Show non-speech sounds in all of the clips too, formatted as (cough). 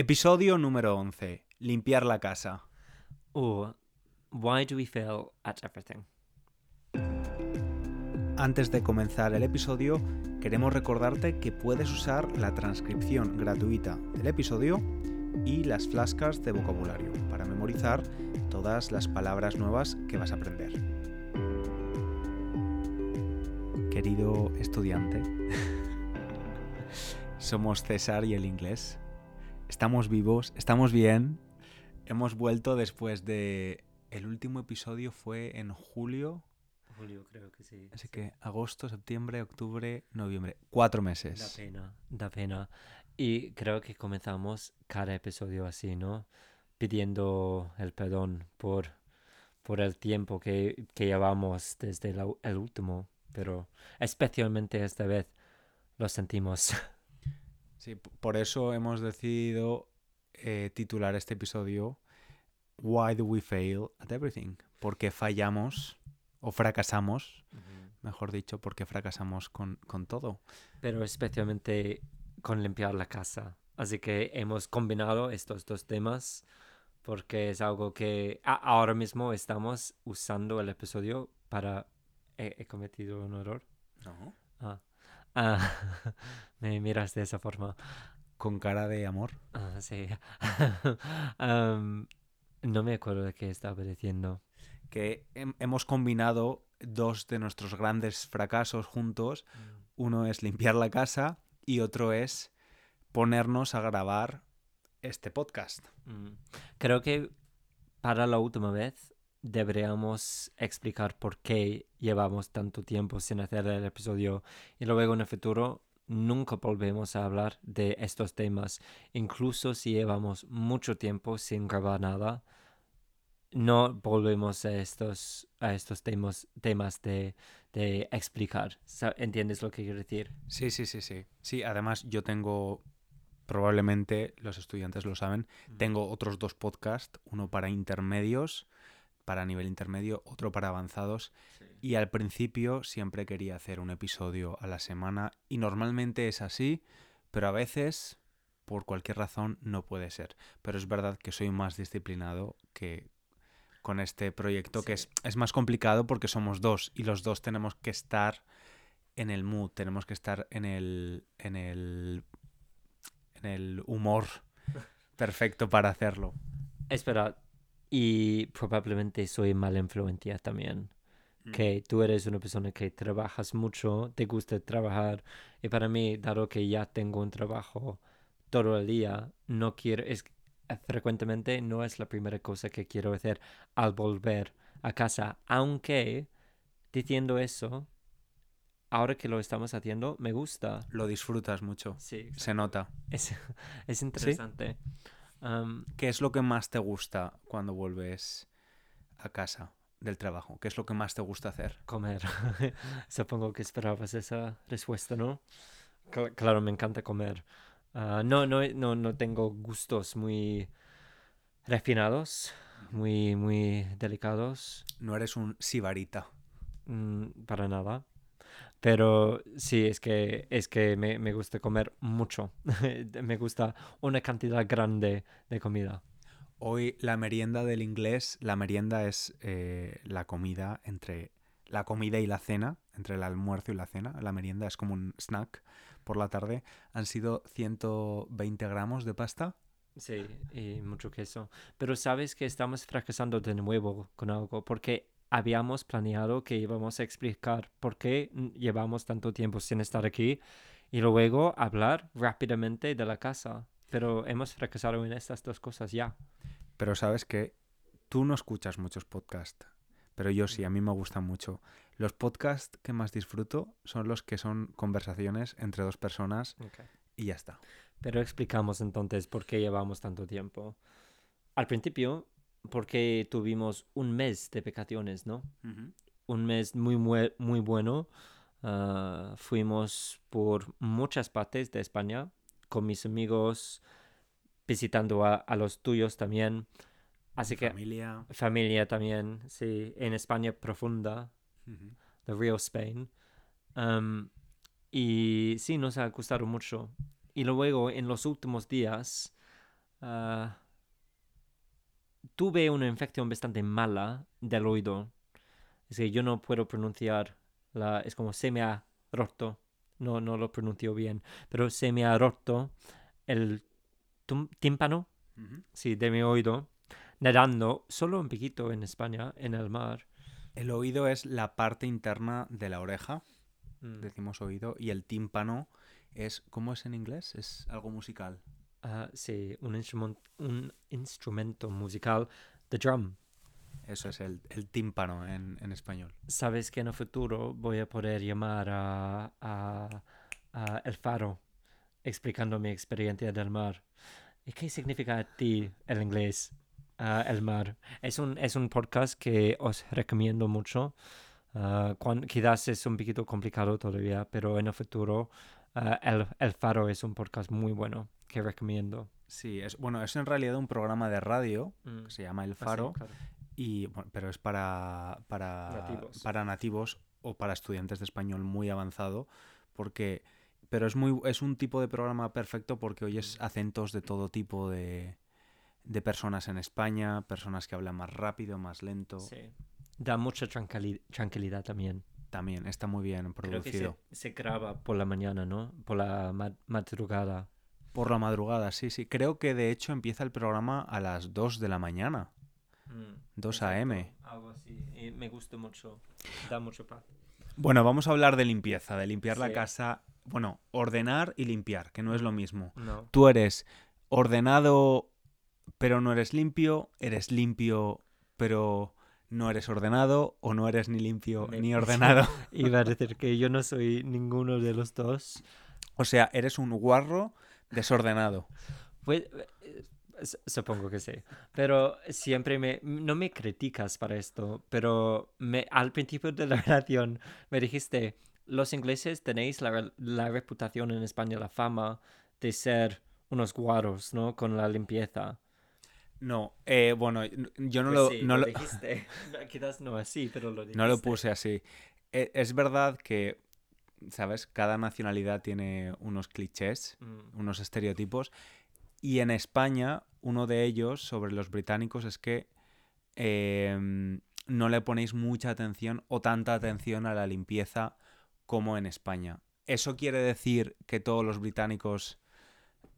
Episodio número 11. Limpiar la casa. Or why do we fail at everything? Antes de comenzar el episodio, queremos recordarte que puedes usar la transcripción gratuita del episodio y las flashcards de vocabulario para memorizar todas las palabras nuevas que vas a aprender. Querido estudiante, (laughs) somos César y el inglés. Estamos vivos, estamos bien. Hemos vuelto después de... El último episodio fue en julio, Julio, creo que sí. así que agosto, septiembre, octubre, noviembre. Cuatro Da meses. pena, da pena. Y creo que comenzamos cada episodio así, ¿no? Pidiendo el perdón por, por el tiempo que, que llevamos desde la- el último. Pero especialmente esta vez lo sentimos. (laughs) Sí, por eso hemos decidido eh, titular este episodio Why do we fail at everything? Porque fallamos o fracasamos, mejor dicho, porque fracasamos con, con todo. Pero especialmente con limpiar la casa. Así que hemos combinado estos dos temas porque es algo que ahora mismo estamos usando el episodio para... ¿He, he cometido un error? ¿No? Ah, ah, (laughs) me miras de esa forma. Con cara de amor. Ah, sí. (laughs) No me acuerdo de qué estaba diciendo. Que hem- hemos combinado dos de nuestros grandes fracasos juntos. Uno es limpiar la casa y otro es ponernos a grabar este podcast. Mm. Creo que para la última vez deberíamos explicar por qué llevamos tanto tiempo sin hacer el episodio y luego en el futuro nunca volvemos a hablar de estos temas. Incluso si llevamos mucho tiempo sin grabar nada, no volvemos a estos, a estos temas, temas de, de explicar. ¿Entiendes lo que quiero decir? Sí, sí, sí, sí. Sí, además yo tengo, probablemente los estudiantes lo saben, tengo otros dos podcasts, uno para intermedios, para nivel intermedio, otro para avanzados. Y al principio siempre quería hacer un episodio a la semana y normalmente es así, pero a veces, por cualquier razón, no puede ser. Pero es verdad que soy más disciplinado que con este proyecto, que es, es más complicado porque somos dos y los dos tenemos que estar en el mood, tenemos que estar en el, en el, en el humor (laughs) perfecto para hacerlo. Espera, y probablemente soy mala influencia también. Que tú eres una persona que trabajas mucho, te gusta trabajar, y para mí, dado que ya tengo un trabajo todo el día, no quiero, es frecuentemente no es la primera cosa que quiero hacer al volver a casa, aunque diciendo eso, ahora que lo estamos haciendo, me gusta. Lo disfrutas mucho, Sí, se nota. es, (laughs) es interesante. ¿Qué es lo que más te gusta cuando vuelves a casa del trabajo? ¿Qué es lo que más te gusta hacer? comer. (laughs) Supongo que esperabas esa respuesta, ¿no? Cl- claro, me encanta comer. Ah, no, no, no, no tengo gustos muy refinados, muy, muy delicados, No eres un sibarita. mm, para nada. Pero sí, es que, es que me, me gusta comer mucho. (laughs) me gusta una cantidad grande de comida. Hoy la merienda del inglés, la merienda es eh, la comida entre la comida y la cena, entre el almuerzo y la cena. La merienda es como un snack por la tarde. Han sido 120 gramos de pasta. Sí, y mucho queso. Pero sabes que estamos fracasando de nuevo con algo porque habíamos planeado que íbamos a explicar por qué llevamos tanto tiempo sin estar aquí y luego hablar rápidamente de la casa. Pero hemos fracasado en estas dos cosas ya. Pero sabes que tú no escuchas muchos podcasts, pero yo sí, a mí me gustan mucho. Los podcasts que más disfruto son los que son conversaciones entre dos personas y ya está. Pero explicamos entonces por qué llevamos tanto tiempo. Al principio, porque tuvimos un mes de vacaciones, ¿no? un mes muy, muy bueno. Ah, fuimos por muchas partes de España con mis amigos, visitando a, a los tuyos también. Así que Familia. familia también, sí, en España profunda, the real Spain. Y sí, nos ha gustado mucho. Y luego en los últimos días ah, tuve una infección bastante mala del oído. Es que yo no puedo pronunciar la, es como se me ha roto. No, no lo pronuncio bien, pero se me ha roto el tímpano, Ujú. sí, de mi oído, nadando solo un poquito en España, en el mar. El oído es la parte interna de la oreja, Mm. decimos oído, y el tímpano es, ¿cómo es en inglés? Es algo musical. Ah, sí, un, instrumen- un instrumento musical, the drum. Eso es el, el tímpano en, en español. Sabes que en el futuro voy a poder llamar a, a- a El Faro explicando mi experiencia del mar. ¿Y qué significa a ti el inglés, ah, el mar? Es un, es un podcast que os recomiendo mucho. Ah, cuan- quizás es un poquito complicado todavía, pero en el futuro ah, el, el Faro es un podcast muy bueno que recomiendo. Sí, es, bueno, es en realidad un programa de radio Mm. que se llama El Ah, sí, Faro, claro. y, bueno, pero es para, para, Nativos. para nativos o para estudiantes de español muy avanzado, porque, pero es, muy, es un tipo de programa perfecto porque oyes acentos de todo tipo de, de personas en España, personas que hablan más rápido, más lento. Sí. Da mucha tranquili- tranquilidad también. También está muy bien Creo que se, producido. se graba por la mañana, ¿no? Por la ma- madrugada. Por la madrugada, sí, sí. Creo que de hecho empieza el programa a las 2 de la mañana. 2 exacto, a.m.. Algo así. Y me gusta mucho. Da mucho paz. Bueno, vamos a hablar de limpieza, de limpiar la casa. Bueno, ordenar y limpiar, que no es lo mismo. No. Tú eres ordenado, pero no eres limpio. Eres limpio, pero no eres ordenado. O no eres ni limpio Me- ni (laughs) ordenado. Iba a decir que yo no soy ninguno de los dos. o sea, eres un guarro desordenado. Pues, eh, supongo que sí. Pero siempre me... No me criticas para esto, pero me, al principio de la (laughs) relación me dijiste, los ingleses tenéis la, re- la reputación en España, la fama de ser unos guaros, ¿no? Con la limpieza. No, eh, bueno, yo no Pues lo, sí, no lo lo- dijiste. (laughs) Quizás no así, pero lo dijiste. No lo puse así. E- Es verdad que, ¿sabes? Cada nacionalidad tiene unos clichés, Mm, unos estereotipos. Y en España, uno de ellos sobre los británicos es que em, no le ponéis mucha atención o tanta atención a la limpieza como en España. ¿Eso quiere decir que todos los británicos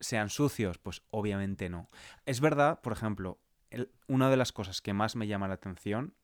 sean sucios? Pues obviamente no. Es verdad, por ejemplo, el- una de las cosas que más me llama la atención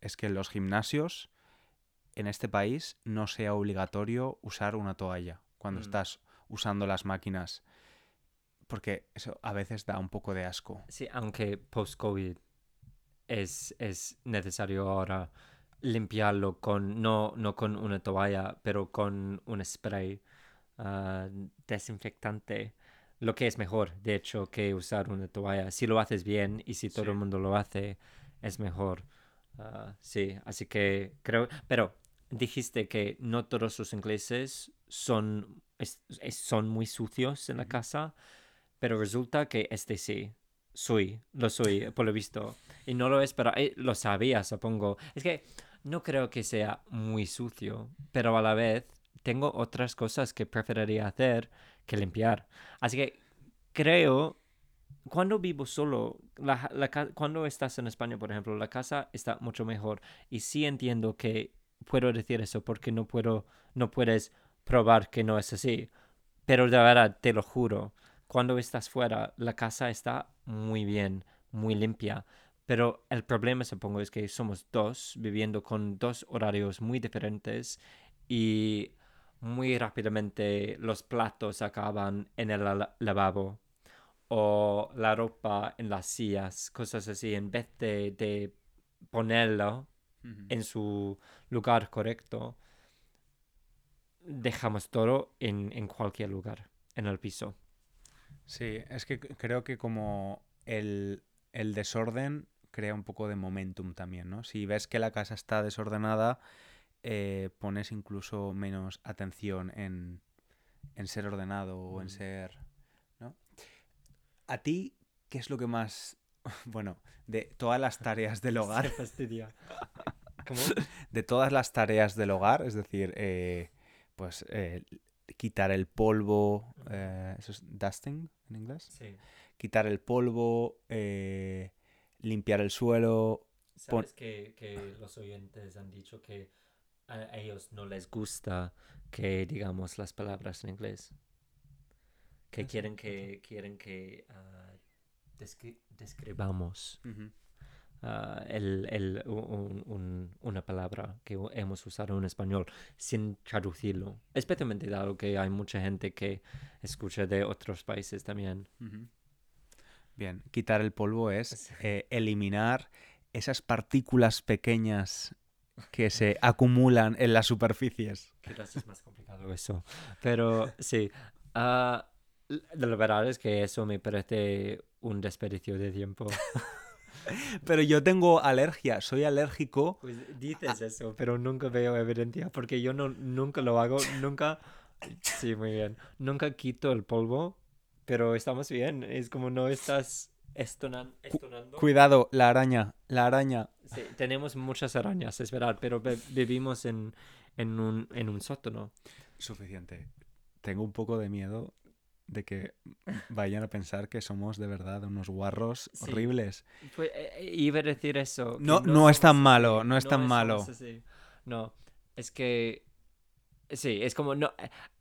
es que en los gimnasios en este país no sea obligatorio usar una toalla cuando Mm. estás usando las máquinas. Porque eso a veces da un poco de asco. Sí, aunque post-COVID es, es necesario ahora limpiarlo con, no, no con una toalla, pero con un spray ah, desinfectante. Lo que es mejor, de hecho, que usar una toalla. Si lo haces bien y si todo Sí. el mundo lo hace, es mejor. Ah, sí, así que creo... Pero dijiste que no todos los ingleses son, es- es- son muy sucios en la casa, pero resulta que este sí. Soy, lo soy, por lo visto. Y no lo es, pero eh, lo sabía, supongo. Es que no creo que sea muy sucio, pero a la vez tengo otras cosas que preferiría hacer que limpiar. Así que creo, cuando vivo solo, la, la cuando estás en España, por ejemplo, la casa está mucho mejor. Y sí entiendo que puedo decir eso porque no puedo, no puedes probar que no es así. Pero de verdad, te lo juro, cuando estás fuera, la casa está muy bien, muy limpia. Pero el problema, supongo, es que somos dos viviendo con dos horarios muy diferentes y muy rápidamente los platos acaban en el la- lavabo o la ropa en las sillas, cosas así, en vez de, de ponerlo en su lugar correcto, dejamos todo en, en cualquier lugar, en el piso. Sí, es que creo que como el, el desorden crea un poco de momentum también, ¿no? Si ves que la casa está desordenada, eh, pones incluso menos atención en, en ser ordenado o en Mm. ser... ¿no? ¿A ti qué es lo que más... (laughs) Bueno, de todas las tareas del (laughs) hogar. ¿Cómo? (laughs) de todas las tareas del hogar, es decir, eh, pues eh, quitar el polvo, eh, eso es dusting en inglés. Sí. quitar el polvo, limpiar el suelo. Sabes que, que los oyentes han dicho que a ellos no les gusta que digamos las palabras en inglés. Que Ah, quieren ¿por que quieren que ah, descri- describamos ah, el, el- un- un- una palabra que hemos usado en español sin traducirlo. Especialmente dado que hay mucha gente que escucha de otros países también. Bien, quitar el polvo es eh, eliminar esas partículas pequeñas que se (laughs) acumulan en las superficies. Quizás es más complicado eso. Pero sí, ah, l- la verdad es que eso me parece un desperdicio de tiempo. (laughs) Pero yo tengo alergia, soy alérgico. Pues dices eso, pero nunca veo evidencia porque yo no, nunca lo hago, nunca... Sí, muy bien. Nunca quito el polvo, pero estamos bien. Es como no estás estonan- estonando. Cuidado, la araña, la araña. Sí, tenemos muchas arañas, es verdad, pero vivimos en, en, un, en un sótano. Suficiente. Tengo un poco de miedo de que vayan a pensar que somos de verdad unos guarros Sí. horribles. Pues, eh, iba a decir eso. No- no es tan malo, no es tan malo. No, es que. Sí, es como. No,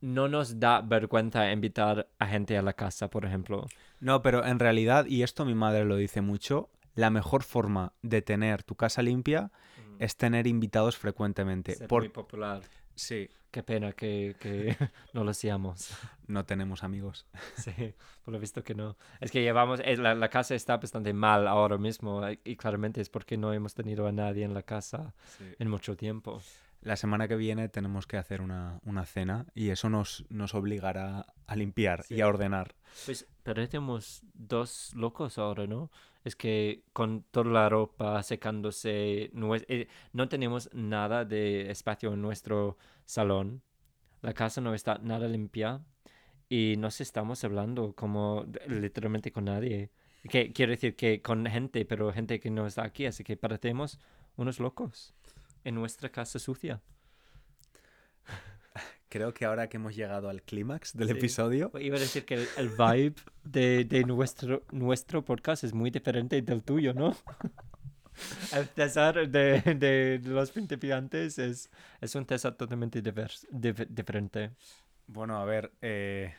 no nos da vergüenza invitar a gente a la casa, por ejemplo. No, pero en realidad, y esto mi madre lo dice mucho, la mejor forma de tener tu casa limpia es tener invitados frecuentemente. Ser Por... muy popular. Sí, Qué pena que, que (laughs) no lo seamos. no tenemos amigos. (laughs) Sí, por lo visto que no. Es que llevamos. La, la casa está bastante mal ahora mismo eh, y claramente es porque no hemos tenido a nadie en la casa en mucho tiempo. La semana que viene tenemos que hacer una, una cena y eso nos, nos obligará a limpiar y a ordenar. Pues parecemos dos locos ahora, ¿no? Es que con toda la ropa secándose, nue- eh, no tenemos nada de espacio en nuestro salón. La casa no está nada limpia y nos estamos hablando como literalmente con nadie. Que quiero decir que con gente, pero gente que no está aquí, así que parecemos unos locos en nuestra casa sucia. (laughs) Creo que ahora que hemos llegado al clímax del Sí. episodio, Iba a decir que el, el vibe de, de nuestro, nuestro podcast es muy diferente del tuyo, ¿no? (laughs) El César de, de los principiantes es, es un César totalmente divers- dif- diferente. bueno, a ver, eh,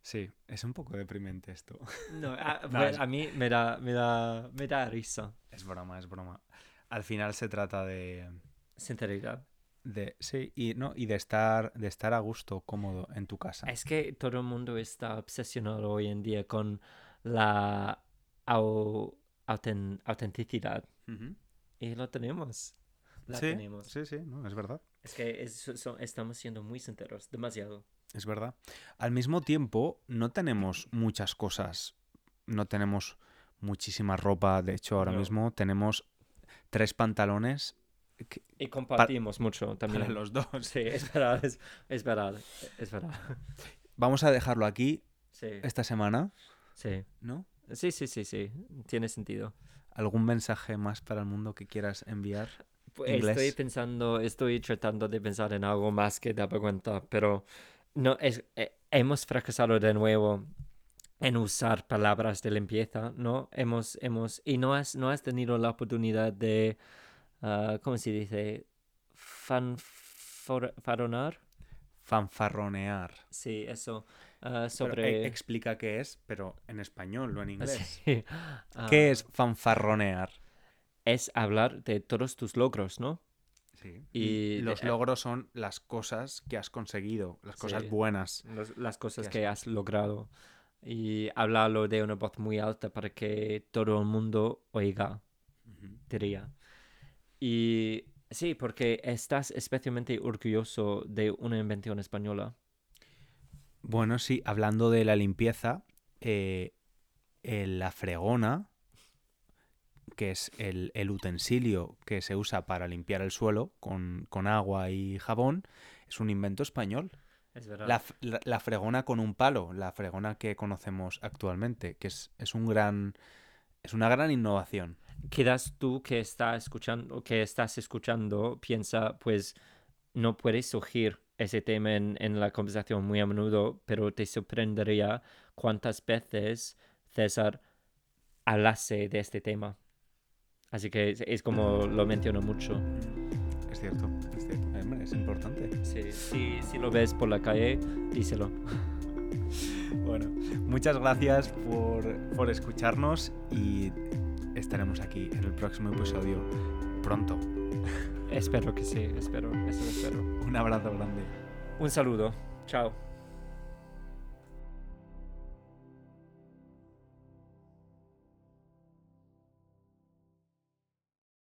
sí, es un poco deprimente esto. No, a, (laughs) No, bueno, es- a mí me da, me, da, me da risa, Es broma, es broma. Al final se trata de, sinceridad. de sí, y no, y de estar, de estar a gusto, cómodo en tu casa. Es que todo el mundo está obsesionado hoy en día con la au- auten- autenticidad. Y lo tenemos. La sí, tenemos. sí, sí, no, es verdad. Es que es- estamos siendo muy sinceros, demasiado. Es verdad. Al mismo tiempo, no tenemos muchas cosas. No tenemos muchísima ropa. De hecho, ahora No. mismo tenemos tres pantalones que- Y compartimos mucho para también. los dos. Sí, es verdad, es, es verdad, es verdad. Vamos a dejarlo aquí Sí, esta semana, sí, ¿no? Sí, sí, sí, sí, tiene sentido. ¿Algún mensaje más para el mundo que quieras enviar? Pues Inglés. Estoy pensando, estoy tratando de pensar en algo más que dar cuenta, pero no es, eh, hemos fracasado de nuevo en usar palabras de limpieza, ¿no? Hemos, hemos, y no has, no has tenido la oportunidad de, ah, ¿cómo se dice? Fanfaronar. Fanfarronear. Sí, eso. Ah, Pero, eh, explica qué es, pero en español, no en (laughs) inglés. Sí. (laughs) ¿Qué Ah, es fanfarronear? Es hablar de todos tus logros, ¿no? Sí. Y de- los logros son las cosas que has conseguido, las cosas Sí. buenas. Los- las cosas que has logrado. Y hablarlo de una voz muy alta para que todo el mundo oiga, diría. Y sí, porque estás especialmente orgulloso de una invención española. Bueno, sí, hablando de la limpieza, eh, la fregona, que es el, el utensilio que se usa para limpiar el suelo con, con agua y jabón, es un invento español. Es verdad. La- la fregona con un palo, la fregona que conocemos actualmente, que es, es un gran. es una gran innovación. Quizás tú que estás escuchando, que estás escuchando, piensa, pues no puedes surgir ese tema en, en la conversación muy a menudo, pero te sorprendería cuántas veces César hablase de este tema. Así que es, es como lo menciono mucho. Es cierto, es cierto. Hombre, es importante. Sí, si, si lo ves por la calle, díselo. Bueno, muchas gracias por, por escucharnos y estaremos aquí en el próximo episodio pronto. Espero que sí, espero, eso espero. Un abrazo grande. Un saludo, chao.